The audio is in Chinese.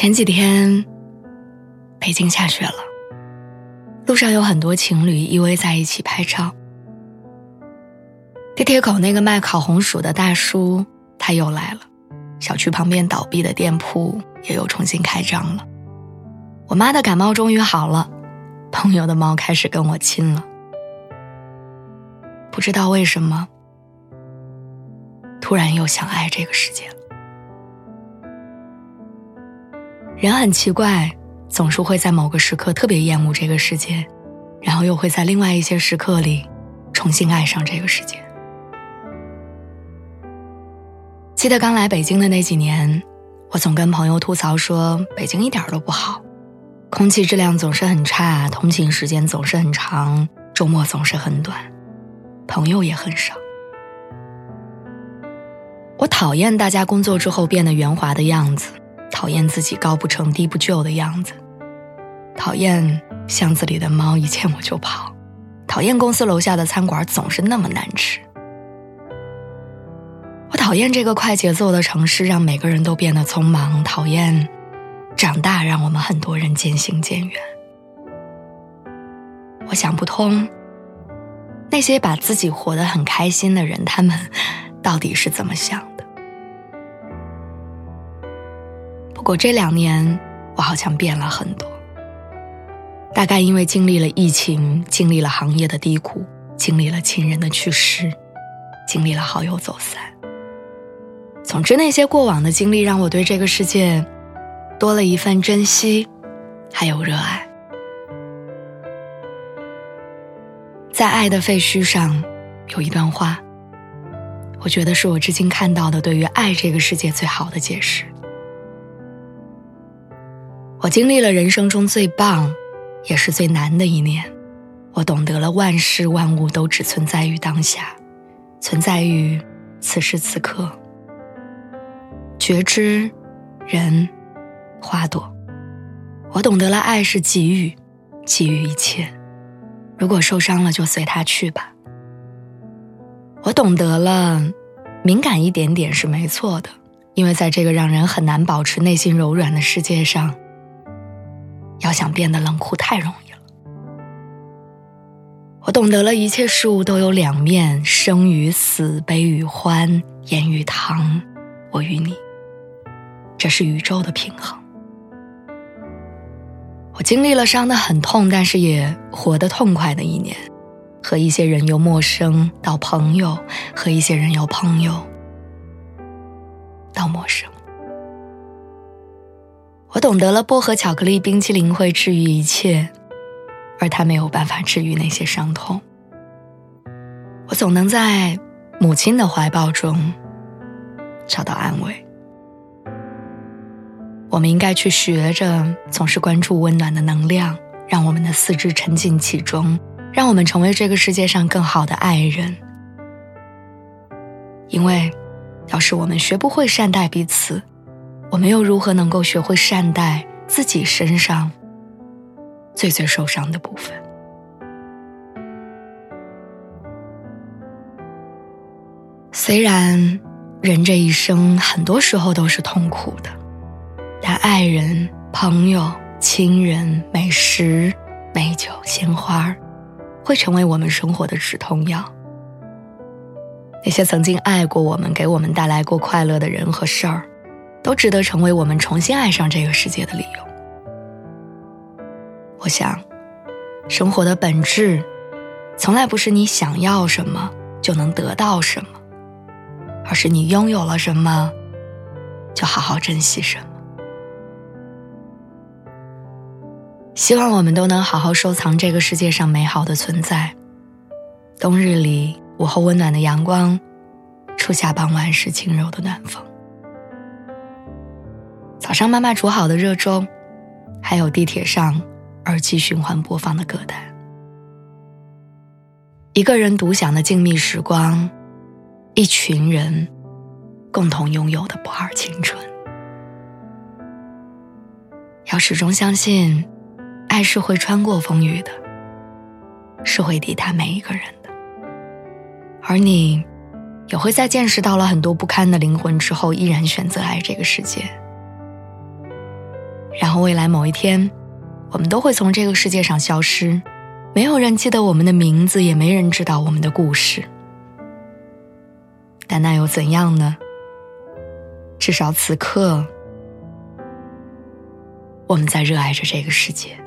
前几天，北京下雪了，路上有很多情侣依偎在一起拍照。地铁口那个卖烤红薯的大叔他又来了，小区旁边倒闭的店铺也又重新开张了。我妈的感冒终于好了，朋友的猫开始跟我亲了。不知道为什么，突然又想爱这个世界了。人很奇怪，总是会在某个时刻特别厌恶这个世界，然后又会在另外一些时刻里重新爱上这个世界。记得刚来北京的那几年，我总跟朋友吐槽说，北京一点都不好，空气质量总是很差，通勤时间总是很长，周末总是很短，朋友也很少。我讨厌大家工作之后变得圆滑的样子。讨厌自己高不成低不就的样子，讨厌巷子里的猫一见我就跑，讨厌公司楼下的餐馆总是那么难吃。我讨厌这个快节奏的城市让每个人都变得匆忙，讨厌长大让我们很多人渐行渐远。我想不通，那些把自己活得很开心的人，他们到底是怎么想？不过这两年，我好像变了很多。大概因为经历了疫情，经历了行业的低谷，经历了亲人的去世，经历了好友走散。总之，那些过往的经历让我对这个世界多了一份珍惜，还有热爱。在《爱的废墟》上有一段话，我觉得是我至今看到的对于爱这个世界最好的解释。我经历了人生中最棒，也是最难的一年。我懂得了万事万物都只存在于当下，存在于此时此刻。觉知，人，花朵。我懂得了爱是给予，给予一切。如果受伤了，就随他去吧。我懂得了，敏感一点点是没错的，因为在这个让人很难保持内心柔软的世界上。要想变得冷酷太容易了。我懂得了一切事物都有两面，生与死，悲与欢，盐与糖，我与你，这是宇宙的平衡。我经历了伤得很痛，但是也活得痛快的一年，和一些人由陌生到朋友，和一些人由朋友到陌生。我懂得了薄荷巧克力冰淇淋会治愈一切，而它没有办法治愈那些伤痛。我总能在母亲的怀抱中找到安慰。我们应该去学着总是关注温暖的能量，让我们的四肢沉浸其中，让我们成为这个世界上更好的爱人。因为，要是我们学不会善待彼此。我们又如何能够学会善待自己身上最最受伤的部分？虽然人这一生很多时候都是痛苦的，但爱人、朋友、亲人、美食、美酒、鲜花，会成为我们生活的止痛药。那些曾经爱过我们、给我们带来过快乐的人和事儿。都值得成为我们重新爱上这个世界的理由。我想，生活的本质，从来不是你想要什么就能得到什么，而是你拥有了什么，就好好珍惜什么。希望我们都能好好收藏这个世界上美好的存在。冬日里，午后温暖的阳光，初夏傍晚时轻柔的暖风。早上妈妈煮好的热粥，还有地铁上耳机循环播放的歌单。一个人独享的静谧时光，一群人共同拥有的不二青春。要始终相信，爱是会穿过风雨的，是会抵达每一个人的。而你，也会在见识到了很多不堪的灵魂之后，依然选择爱这个世界。然后未来某一天，我们都会从这个世界上消失，没有人记得我们的名字，也没人知道我们的故事。但那又怎样呢？至少此刻。我们在热爱着这个世界。